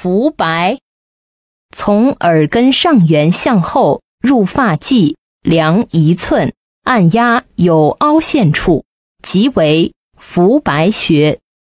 浮白，从耳根上缘向后入发际，量一寸，按压有凹陷处，即为浮白穴。